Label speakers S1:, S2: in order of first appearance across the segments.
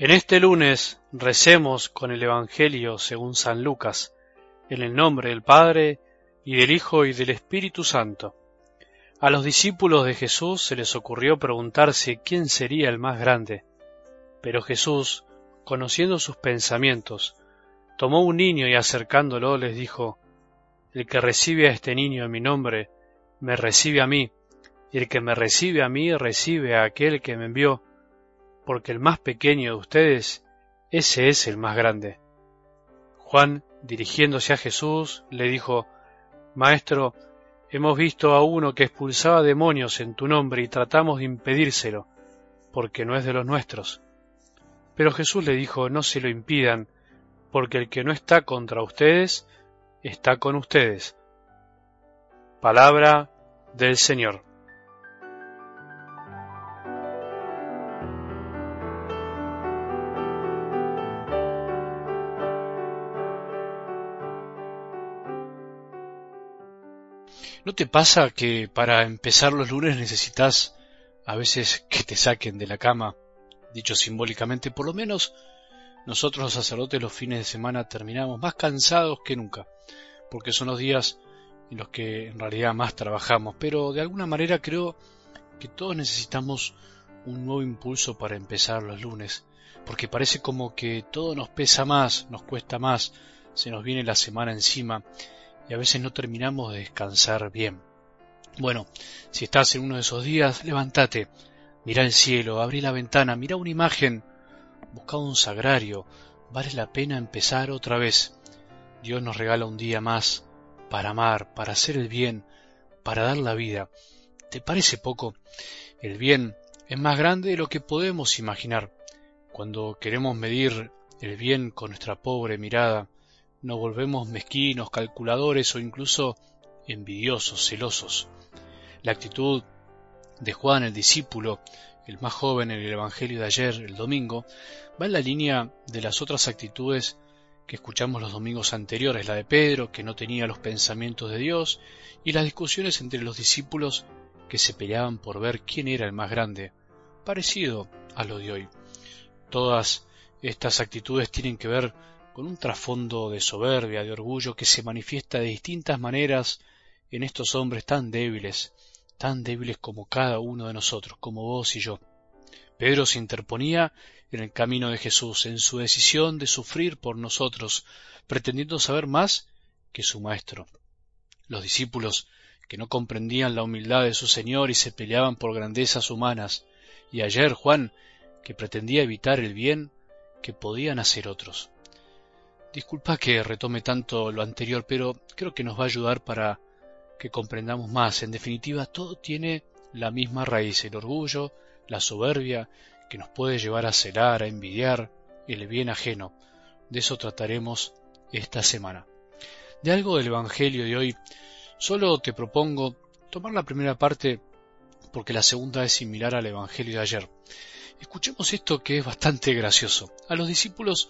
S1: En este lunes recemos con el Evangelio según San Lucas, en el nombre del Padre, y del Hijo, y del Espíritu Santo. A los discípulos de Jesús se les ocurrió preguntarse quién sería el más grande. Pero Jesús, conociendo sus pensamientos, tomó un niño y acercándolo les dijo, El que recibe a este niño en mi nombre, me recibe a mí, y el que me recibe a mí recibe a aquel que me envió porque el más pequeño de ustedes, ese es el más grande. Juan, dirigiéndose a Jesús, le dijo, Maestro, hemos visto a uno que expulsaba demonios en tu nombre y tratamos de impedírselo, porque no es de los nuestros. Pero Jesús le dijo, No se lo impidan, porque el que no está contra ustedes, está con ustedes. Palabra del Señor. ¿No te pasa que para empezar los lunes necesitas a veces que te saquen de la cama? Dicho simbólicamente, por lo menos nosotros los sacerdotes los fines de semana terminamos más cansados que nunca, porque son los días en los que en realidad más trabajamos, pero de alguna manera creo que todos necesitamos un nuevo impulso para empezar los lunes, porque parece como que todo nos pesa más, nos cuesta más, se nos viene la semana encima y a veces no terminamos de descansar bien. Bueno, si estás en uno de esos días, levántate, mira el cielo, abrí la ventana, mira una imagen, busca un sagrario, vale la pena empezar otra vez. Dios nos regala un día más para amar, para hacer el bien, para dar la vida. ¿Te parece poco? El bien es más grande de lo que podemos imaginar. Cuando queremos medir el bien con nuestra pobre mirada, nos volvemos mezquinos, calculadores o incluso envidiosos, celosos. La actitud de Juan el discípulo, el más joven en el Evangelio de ayer, el domingo, va en la línea de las otras actitudes que escuchamos los domingos anteriores, la de Pedro, que no tenía los pensamientos de Dios, y las discusiones entre los discípulos que se peleaban por ver quién era el más grande, parecido a lo de hoy. Todas estas actitudes tienen que ver con un trasfondo de soberbia, de orgullo que se manifiesta de distintas maneras en estos hombres tan débiles, tan débiles como cada uno de nosotros, como vos y yo. Pedro se interponía en el camino de Jesús, en su decisión de sufrir por nosotros, pretendiendo saber más que su Maestro. Los discípulos, que no comprendían la humildad de su Señor y se peleaban por grandezas humanas, y ayer Juan, que pretendía evitar el bien que podían hacer otros. Disculpa que retome tanto lo anterior, pero creo que nos va a ayudar para que comprendamos más. En definitiva, todo tiene la misma raíz, el orgullo, la soberbia, que nos puede llevar a celar, a envidiar el bien ajeno. De eso trataremos esta semana. De algo del Evangelio de hoy, solo te propongo tomar la primera parte porque la segunda es similar al Evangelio de ayer. Escuchemos esto que es bastante gracioso. A los discípulos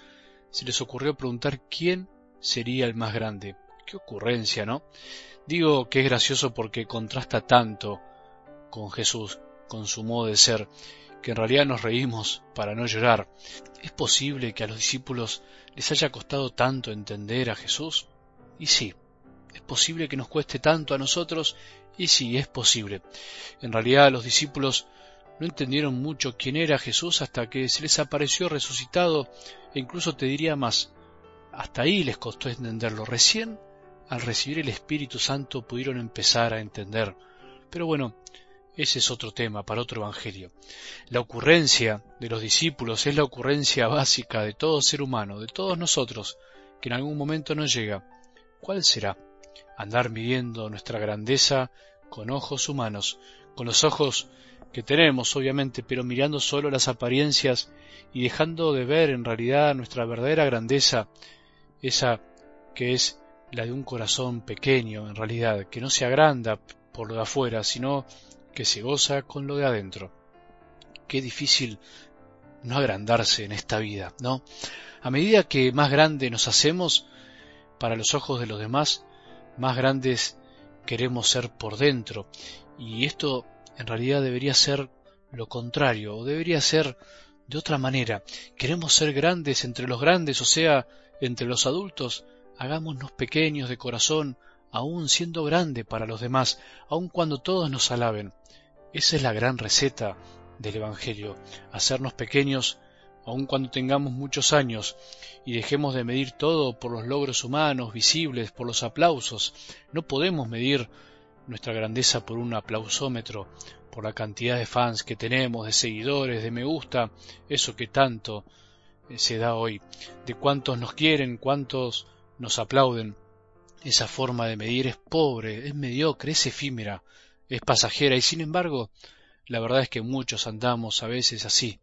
S1: se les ocurrió preguntar quién sería el más grande. Qué ocurrencia, ¿no? Digo que es gracioso porque contrasta tanto con Jesús, con su modo de ser, que en realidad nos reímos para no llorar. ¿Es posible que a los discípulos les haya costado tanto entender a Jesús? Y sí, es posible que nos cueste tanto a nosotros, y sí, es posible. En realidad los discípulos no entendieron mucho quién era Jesús hasta que se les apareció resucitado e incluso te diría más, hasta ahí les costó entenderlo. Recién al recibir el Espíritu Santo pudieron empezar a entender. Pero bueno, ese es otro tema para otro evangelio. La ocurrencia de los discípulos es la ocurrencia básica de todo ser humano, de todos nosotros, que en algún momento nos llega. ¿Cuál será? Andar midiendo nuestra grandeza con ojos humanos, con los ojos que tenemos, obviamente, pero mirando solo las apariencias y dejando de ver en realidad nuestra verdadera grandeza, esa que es la de un corazón pequeño, en realidad, que no se agranda por lo de afuera, sino que se goza con lo de adentro. Qué difícil no agrandarse en esta vida, ¿no? A medida que más grande nos hacemos para los ojos de los demás, más grandes queremos ser por dentro. Y esto en realidad debería ser lo contrario, o debería ser de otra manera. Queremos ser grandes entre los grandes, o sea, entre los adultos. Hagámonos pequeños de corazón, aun siendo grande para los demás, aun cuando todos nos alaben. Esa es la gran receta del Evangelio, hacernos pequeños aun cuando tengamos muchos años y dejemos de medir todo por los logros humanos visibles, por los aplausos. No podemos medir nuestra grandeza por un aplausómetro, por la cantidad de fans que tenemos, de seguidores, de me gusta, eso que tanto eh, se da hoy, de cuántos nos quieren, cuántos nos aplauden. Esa forma de medir es pobre, es mediocre, es efímera, es pasajera y sin embargo la verdad es que muchos andamos a veces así,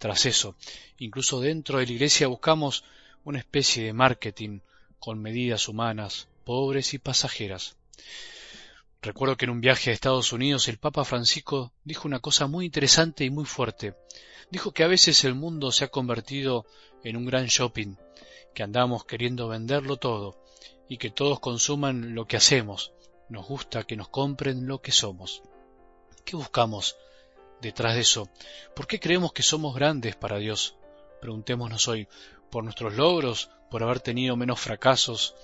S1: tras eso. Incluso dentro de la Iglesia buscamos una especie de marketing con medidas humanas, pobres y pasajeras. Recuerdo que en un viaje a Estados Unidos el Papa Francisco dijo una cosa muy interesante y muy fuerte. Dijo que a veces el mundo se ha convertido en un gran shopping, que andamos queriendo venderlo todo y que todos consuman lo que hacemos. Nos gusta que nos compren lo que somos. ¿Qué buscamos detrás de eso? ¿Por qué creemos que somos grandes para Dios? Preguntémonos hoy, ¿por nuestros logros? ¿Por haber tenido menos fracasos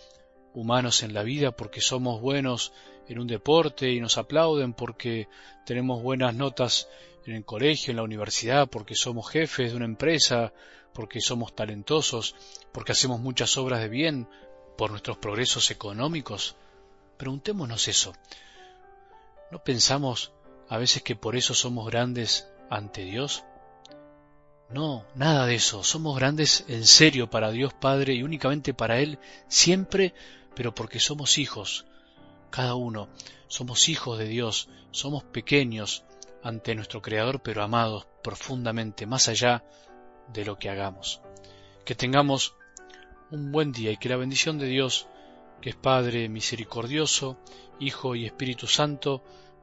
S1: humanos en la vida? ¿Porque somos buenos en un deporte y nos aplauden? ¿Porque tenemos buenas notas en el colegio, en la universidad? ¿Porque somos jefes de una empresa? ¿Porque somos talentosos? ¿Porque hacemos muchas obras de bien? ¿Por nuestros progresos económicos? Preguntémonos eso. ¿No pensamos a veces que por eso somos grandes ante Dios? No, nada de eso. Somos grandes en serio para Dios Padre y únicamente para Él, siempre, pero porque somos hijos, cada uno. Somos hijos de Dios, somos pequeños ante nuestro Creador, pero amados profundamente, más allá de lo que hagamos. Que tengamos un buen día y que la bendición de Dios, que es Padre misericordioso, Hijo y Espíritu Santo,